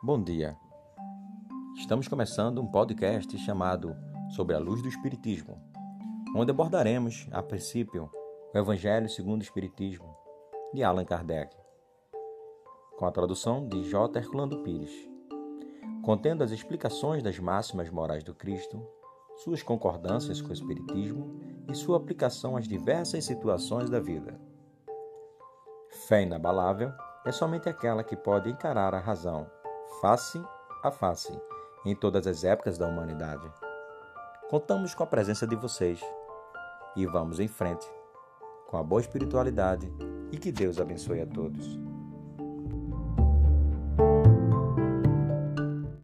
Bom dia. Estamos começando um podcast chamado Sobre a Luz do Espiritismo, onde abordaremos, a princípio, o Evangelho segundo o Espiritismo, de Allan Kardec, com a tradução de J. Herculano Pires, contendo as explicações das máximas morais do Cristo, suas concordâncias com o Espiritismo e sua aplicação às diversas situações da vida. Fé inabalável é somente aquela que pode encarar a razão, face a face, em todas as épocas da humanidade. Contamos com a presença de vocês e vamos em frente, com a boa espiritualidade e que Deus abençoe a todos.